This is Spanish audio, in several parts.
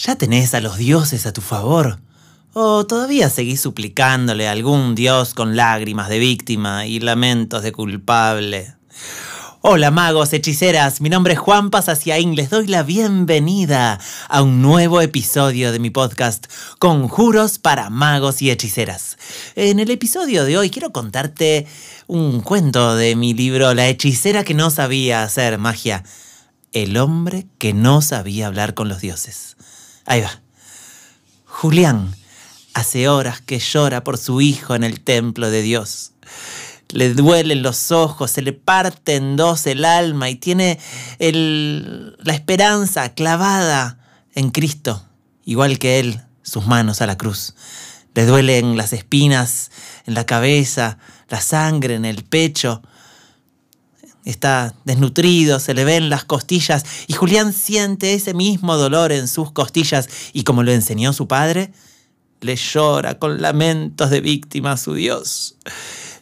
¿Ya tenés a los dioses a tu favor? ¿O todavía seguís suplicándole a algún dios con lágrimas de víctima y lamentos de culpable? Hola magos, hechiceras, mi nombre es Juan Pasaciaín, les doy la bienvenida a un nuevo episodio de mi podcast Conjuros para magos y hechiceras. En el episodio de hoy quiero contarte un cuento de mi libro La hechicera que no sabía hacer magia, el hombre que no sabía hablar con los dioses. Ahí va. Julián hace horas que llora por su hijo en el templo de Dios. Le duelen los ojos, se le parte en dos el alma y tiene la esperanza clavada en Cristo, igual que él, sus manos a la cruz. Le duelen las espinas en la cabeza, la sangre en el pecho, está desnutrido, se le ven las costillas y Julián siente ese mismo dolor en sus costillas y como lo enseñó su padre, le llora con lamentos de víctima a su Dios.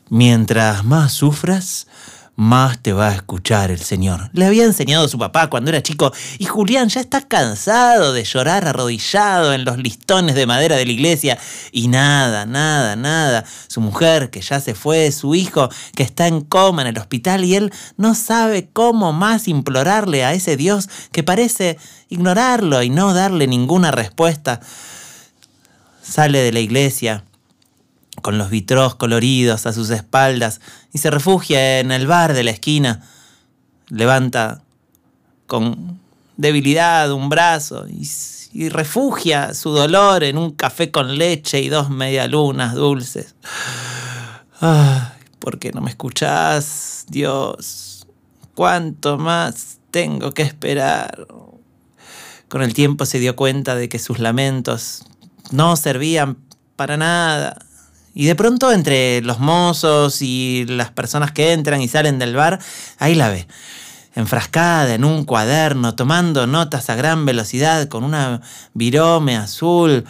Mientras más sufras, más te va a escuchar el Señor. Le había enseñado su papá cuando era chico y Julián ya está cansado de llorar arrodillado en los listones de madera de la iglesia y nada, nada, nada. Su mujer que ya se fue, su hijo que está en coma en el hospital y él no sabe cómo más implorarle a ese Dios que parece ignorarlo y no darle ninguna respuesta. Sale de la iglesia con los vitros coloridos a sus espaldas y se refugia en el bar de la esquina. Levanta con debilidad un brazo y, refugia su dolor en un café con leche y dos medialunas dulces. Ay, ¿por qué no me escuchás, Dios? ¿Cuánto más tengo que esperar? Con el tiempo se dio cuenta de que sus lamentos no servían para nada y de pronto entre los mozos y las personas que entran y salen del bar, ahí la ve, enfrascada en un cuaderno, tomando notas a gran velocidad con una virome azul,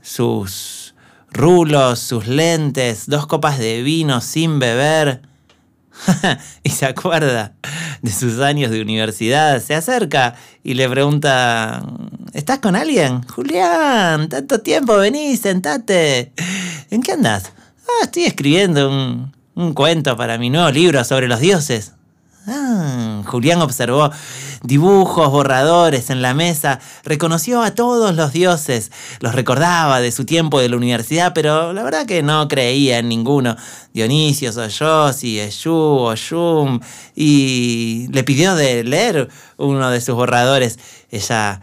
sus rulos, sus lentes, dos copas de vino sin beber. y se acuerda de sus años de universidad, se acerca y le pregunta, ¿estás con alguien? Julián, tanto tiempo, vení, sentate. ¿En qué andas? Ah, estoy escribiendo un, un cuento para mi nuevo libro sobre los dioses. Ah, Julián observó dibujos, borradores en la mesa, reconoció a todos los dioses, los recordaba de su tiempo de la universidad, pero la verdad que no creía en ninguno. Dionisio, Soyosi, Eshu, Oshum, y le pidió de leer uno de sus borradores. Ella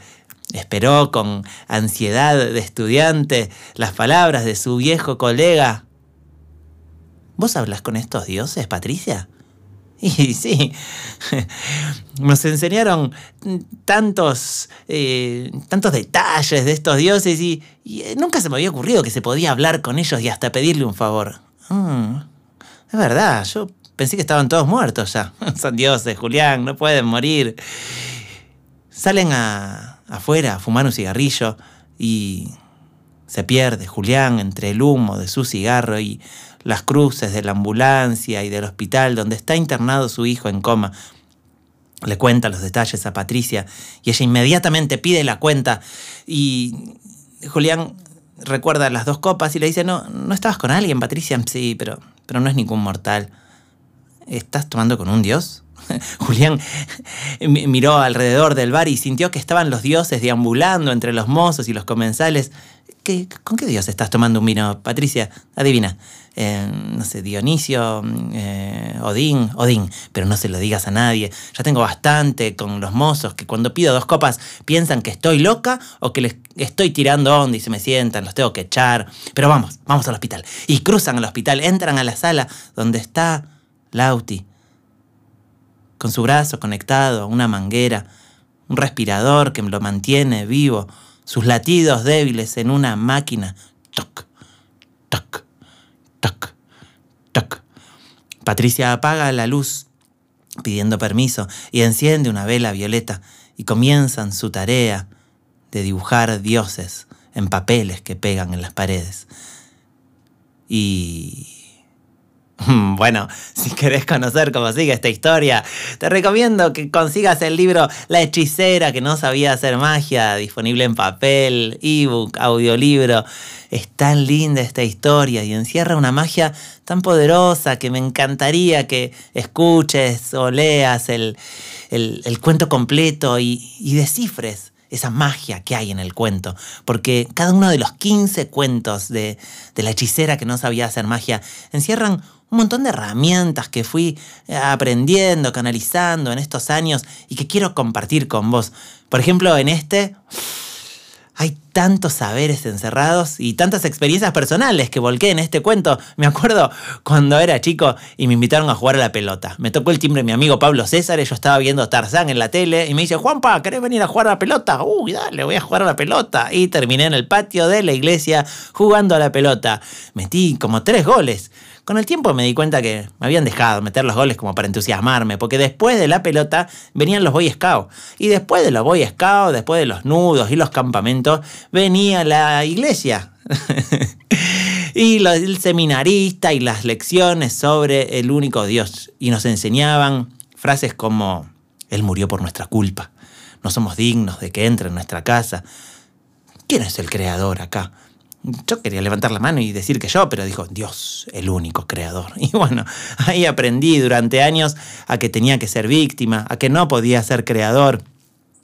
esperó con ansiedad de estudiante las palabras de su viejo colega. ¿Vos hablas con estos dioses, Patricia? Y sí, nos enseñaron tantos, eh, tantos detalles de estos dioses y, eh, nunca se me había ocurrido que se podía hablar con ellos y hasta pedirle un favor. Mm, es verdad, yo pensé que estaban todos muertos ya. Son dioses, Julián, no pueden morir. Salen a, afuera a fumar un cigarrillo y se pierde Julián entre el humo de su cigarro y las cruces de la ambulancia y del hospital donde está internado su hijo en coma. Le cuenta los detalles a Patricia y ella inmediatamente pide la cuenta y Julián recuerda las dos copas y le dice, no, no estabas con alguien, Patricia, sí, pero, pero no es ningún mortal. ¿Estás tomando con un dios? Julián miró alrededor del bar y sintió que estaban los dioses deambulando entre los mozos y los comensales. ¿Con qué dios estás tomando un vino, Patricia? Adivina. Eh, no sé, Dionisio, eh, Odín, Odín, pero no se lo digas a nadie. Ya tengo bastante con los mozos que cuando pido dos copas piensan que estoy loca o que les estoy tirando onda y se me sientan, los tengo que echar. Pero vamos, vamos al hospital. Y cruzan al hospital, entran a la sala donde está Lauti, con su brazo conectado a una manguera, un respirador que lo mantiene vivo sus latidos débiles en una máquina. Toc, toc, toc, toc. Patricia apaga la luz pidiendo permiso y enciende una vela violeta y comienzan su tarea de dibujar dioses en papeles que pegan en las paredes. Y... Bueno, si querés conocer cómo sigue esta historia, te recomiendo que consigas el libro La hechicera que no sabía hacer magia, disponible en papel, ebook, audiolibro. Es tan linda esta historia y encierra una magia tan poderosa que me encantaría que escuches o leas el, cuento completo y, y descifres esa magia que hay en el cuento, porque cada uno de los 15 cuentos de, de, la hechicera que no sabía hacer magia encierran un montón de herramientas que fui eh, aprendiendo, canalizando en estos años y que quiero compartir con vos. Por ejemplo, en este hay tantos saberes encerrados y tantas experiencias personales que volqué en este cuento. Me acuerdo cuando era chico y me invitaron a jugar a la pelota. Me tocó el timbre mi amigo Pablo César y yo estaba viendo Tarzán en la tele y me dice, Juanpa, ¿querés venir a jugar a la pelota? Uy, dale, voy a jugar a la pelota. Y terminé en el patio de la iglesia jugando a la pelota. Metí como tres goles. Con el tiempo me di cuenta que me habían dejado meter los goles como para entusiasmarme, porque después de la pelota venían los Boy Scouts. Y después de los Boy Scouts, después de los nudos y los campamentos, venía la iglesia. y el seminarista y las lecciones sobre el único Dios. Y nos enseñaban frases como, Él murió por nuestra culpa, no somos dignos de que entre en nuestra casa. ¿Quién es el creador acá? Yo quería levantar la mano y decir que yo, pero dijo, Dios, el único creador. Y bueno, ahí aprendí durante años a que tenía que ser víctima, a que no podía ser creador.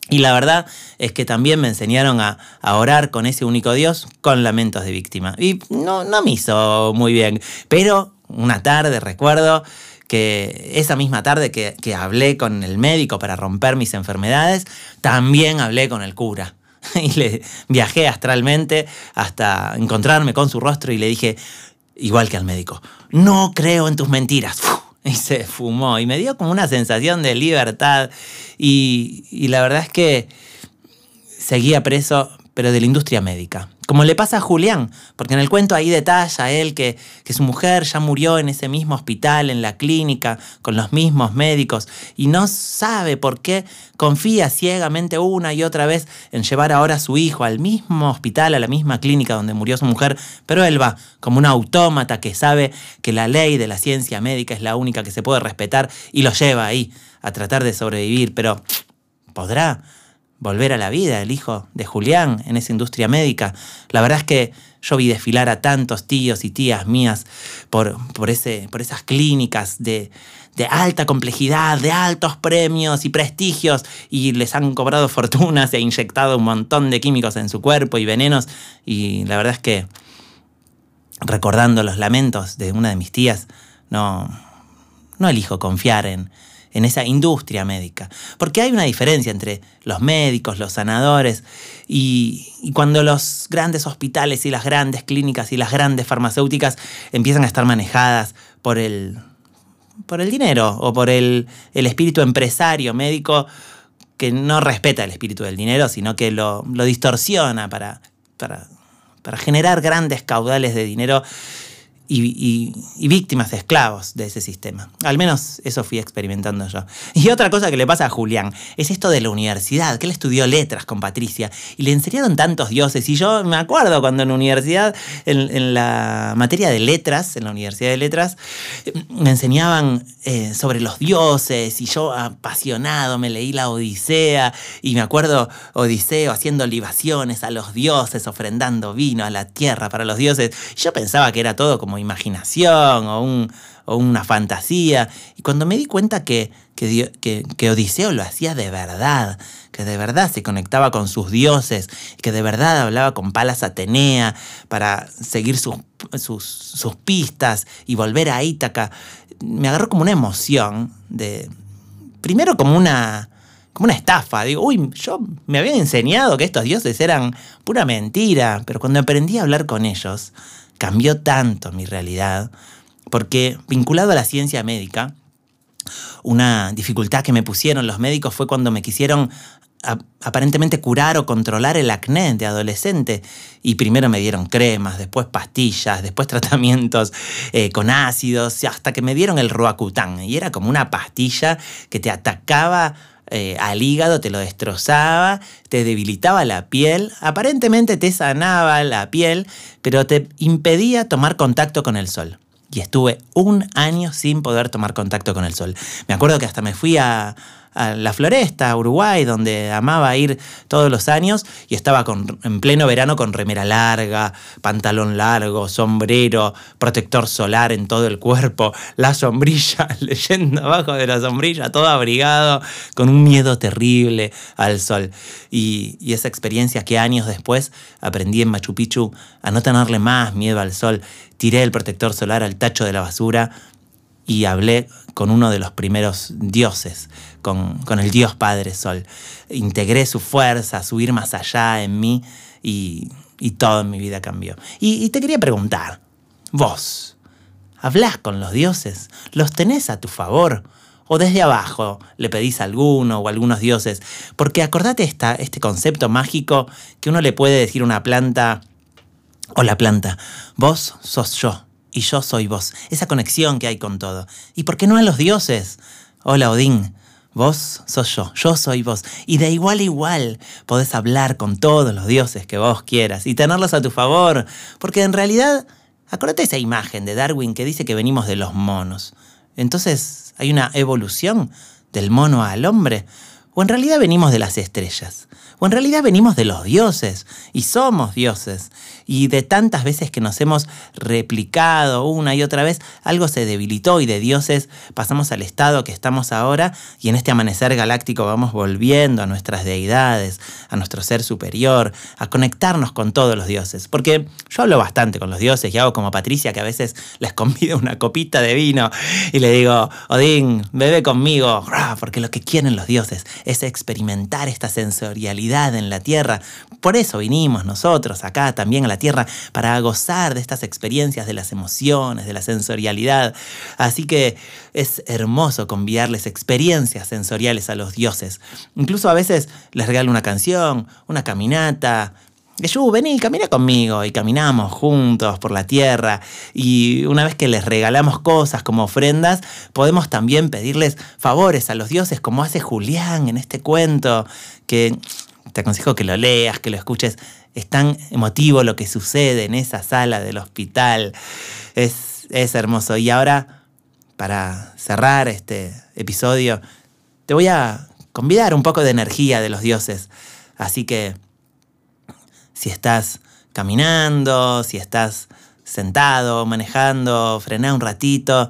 Y la verdad es que también me enseñaron a, orar con ese único Dios con lamentos de víctima. Y no, no me hizo muy bien. Pero una tarde recuerdo que esa misma tarde que, que hablé con el médico para romper mis enfermedades, también hablé con el cura. y le viajé astralmente hasta encontrarme con su rostro y le dije, igual que al médico, no creo en tus mentiras. Y se fumó y me dio como una sensación de libertad y, la verdad es que seguía preso, pero de la industria médica. Como le pasa a Julián, porque en el cuento ahí detalla él que, que, su mujer ya murió en ese mismo hospital, en la clínica, con los mismos médicos, y no sabe por qué confía ciegamente una y otra vez en llevar ahora a su hijo al mismo hospital, a la misma clínica donde murió su mujer, pero él va como un autómata que sabe que la ley de la ciencia médica es la única que se puede respetar y lo lleva ahí a tratar de sobrevivir, pero ¿podrá? Volver a la vida, el hijo de Julián en esa industria médica. La verdad es que yo vi desfilar a tantos tíos y tías mías por, por, ese, por esas clínicas de, de alta complejidad, de altos premios y prestigios, y les han cobrado fortunas e inyectado un montón de químicos en su cuerpo y venenos. Y la verdad es que recordando los lamentos de una de mis tías, no, no elijo confiar en, en esa industria médica. Porque hay una diferencia entre los médicos, los sanadores, y, cuando los grandes hospitales y las grandes clínicas y las grandes farmacéuticas empiezan a estar manejadas por el, por el dinero o por el, espíritu empresario médico que no respeta el espíritu del dinero, sino que lo, distorsiona para, para, para generar grandes caudales de dinero y, víctimas esclavos de ese sistema. Al menos eso fui experimentando yo. Y otra cosa que le pasa a Julián es esto de la universidad, que él estudió letras con Patricia y le enseñaron tantos dioses. Y yo me acuerdo cuando en la universidad, en, la materia de letras, en la Universidad de Letras, me enseñaban eh, sobre los dioses y yo apasionado me leí la Odisea y me acuerdo Odiseo haciendo libaciones a los dioses, ofrendando vino a la tierra para los dioses. yo pensaba que era todo como imaginación o, una fantasía. Y cuando me di cuenta que, Odiseo lo hacía de verdad, que de verdad se conectaba con sus dioses, que de verdad hablaba con Palas Atenea para seguir sus, sus, pistas y volver a Ítaca, me agarró como una emoción de... Primero como una como una estafa. Digo, uy, yo me habían enseñado que estos dioses eran pura mentira, pero cuando aprendí a hablar con ellos, cambió tanto mi realidad, porque vinculado a la ciencia médica, una dificultad que me pusieron los médicos fue cuando me quisieron aparentemente curar o controlar el acné de adolescente. Y primero me dieron cremas, después pastillas, después tratamientos eh, con ácidos, hasta que me dieron el Roacutan. Y era como una pastilla que te atacaba eh, al hígado, te lo destrozaba, te debilitaba la piel, aparentemente te sanaba la piel, pero te impedía tomar contacto con el sol. y estuve un año sin poder tomar contacto con el sol. Me acuerdo que hasta me fui a, a la floresta, Uruguay, donde amaba ir todos los años y estaba con, en pleno verano con remera larga, pantalón largo, sombrero, protector solar en todo el cuerpo, la sombrilla, leyendo abajo de la sombrilla, todo abrigado, con un miedo terrible al sol. Y esa experiencia que años después aprendí en Machu Picchu a no tenerle más miedo al sol, tiré el protector solar al tacho de la basura y hablé con uno de los primeros dioses, con, el Dios Padre Sol. Integré su fuerza, su ir más allá en mí y, y todo en mi vida cambió. Y, te quería preguntar, vos, ¿hablás con los dioses? ¿Los tenés a tu favor? o desde abajo le pedís a alguno o a algunos dioses. Porque acordate esta, este concepto mágico que uno le puede decir a una planta, o la planta, vos sos yo y yo soy vos. Esa conexión que hay con todo. ¿Y por qué no a los dioses? Hola Odín, Vos sos yo, yo soy vos. Y de igual a igual podés hablar con todos los dioses que vos quieras y tenerlos a tu favor. Porque en realidad, acuérdate esa imagen de Darwin que dice que venimos de los monos. Entonces, ¿hay una evolución del mono al hombre? ¿O en realidad venimos de las estrellas? ¿O en realidad venimos de los dioses? Y somos dioses. Y de tantas veces que nos hemos replicado una y otra vez, algo se debilitó y de dioses pasamos al estado que estamos ahora y en este amanecer galáctico vamos volviendo a nuestras deidades, a nuestro ser superior, a conectarnos con todos los dioses. Porque yo hablo bastante con los dioses y hago como Patricia que a veces les convido una copita de vino y le digo, Odín, bebe conmigo, porque lo que quieren los dioses es experimentar esta sensorialidad en la tierra. Por eso vinimos nosotros acá también a la tierra, para gozar de estas experiencias de las emociones, de la sensorialidad. Así que es hermoso conviarles experiencias sensoriales a los dioses. Incluso a veces les regalo una canción, una caminata, Jesús, vení, camina conmigo. Y caminamos juntos por la tierra. Y una vez que les regalamos cosas como ofrendas, podemos también pedirles favores a los dioses, como hace Julián en este cuento, que te aconsejo que lo leas, que lo escuches. Es tan emotivo lo que sucede en esa sala del hospital. Es, es hermoso. Y ahora, para cerrar este episodio, te voy a convidar un poco de energía de los dioses. Así que si estás caminando, si estás sentado, manejando, frená un ratito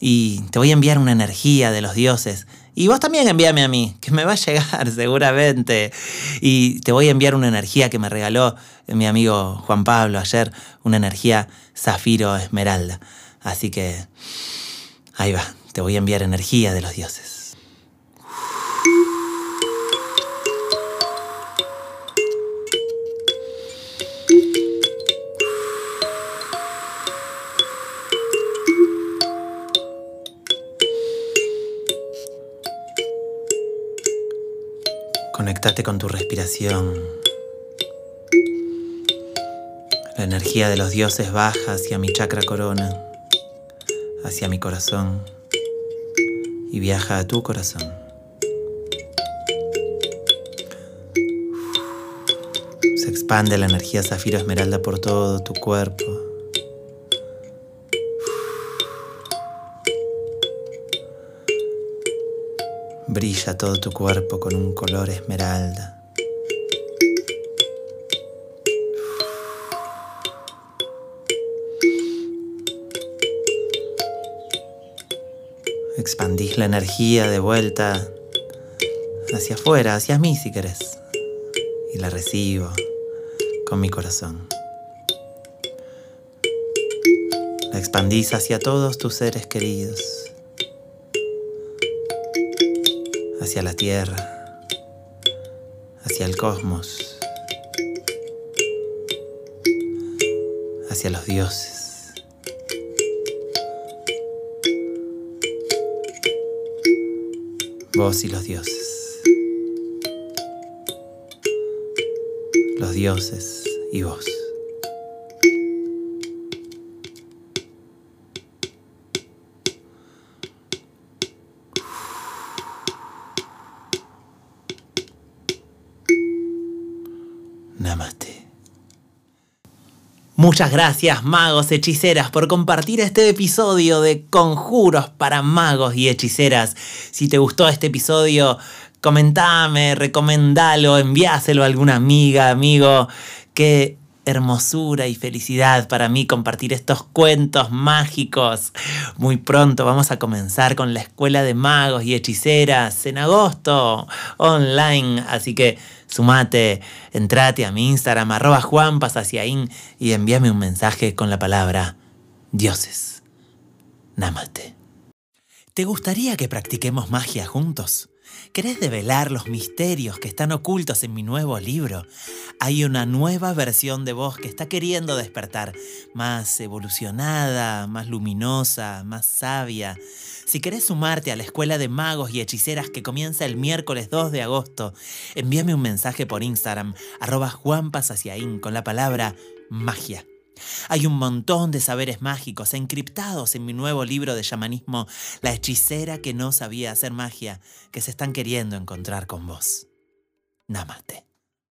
y te voy a enviar una energía de los dioses. Y vos también envíame a mí, que me va a llegar seguramente. Y te voy a enviar una energía que me regaló mi amigo Juan Pablo ayer, una energía zafiro esmeralda. Así que ahí va, te voy a enviar energía de los dioses. Conectate con tu respiración. La energía de los dioses baja hacia mi chakra corona, hacia mi corazón y viaja a tu corazón. Se expande la energía zafiro esmeralda por todo tu cuerpo. Brilla todo tu cuerpo con un color esmeralda. Expandís la energía de vuelta hacia afuera, hacia mí si querés. Y la recibo con mi corazón. La expandís hacia todos tus seres queridos. Hacia la tierra, hacia el cosmos, hacia los dioses. Vos y los dioses. Los dioses y vos. Muchas gracias magos, hechiceras, por compartir este episodio de Conjuros para magos y hechiceras. Si te gustó este episodio, comentame, recomendalo, enviáselo a alguna amiga, amigo. Qué hermosura y felicidad para mí compartir estos cuentos mágicos. Muy pronto vamos a comenzar con la Escuela de Magos y Hechiceras en agosto, online. Así que Sumate, entrate a mi Instagram, arroba juanpasaciaín y envíame un mensaje con la palabra dioses. Namaste. ¿Te gustaría que practiquemos magia juntos? ¿Querés develar los misterios que están ocultos en mi nuevo libro? Hay una nueva versión de vos que está queriendo despertar, más evolucionada, más luminosa, más sabia. Si querés sumarte a la escuela de magos y hechiceras que comienza el miércoles 2 de agosto, envíame un mensaje por Instagram, arroba juanpasaciaín, con la palabra magia. Hay un montón de saberes mágicos encriptados en mi nuevo libro de chamanismo, La hechicera que no sabía hacer magia, que se están queriendo encontrar con vos. Namaste.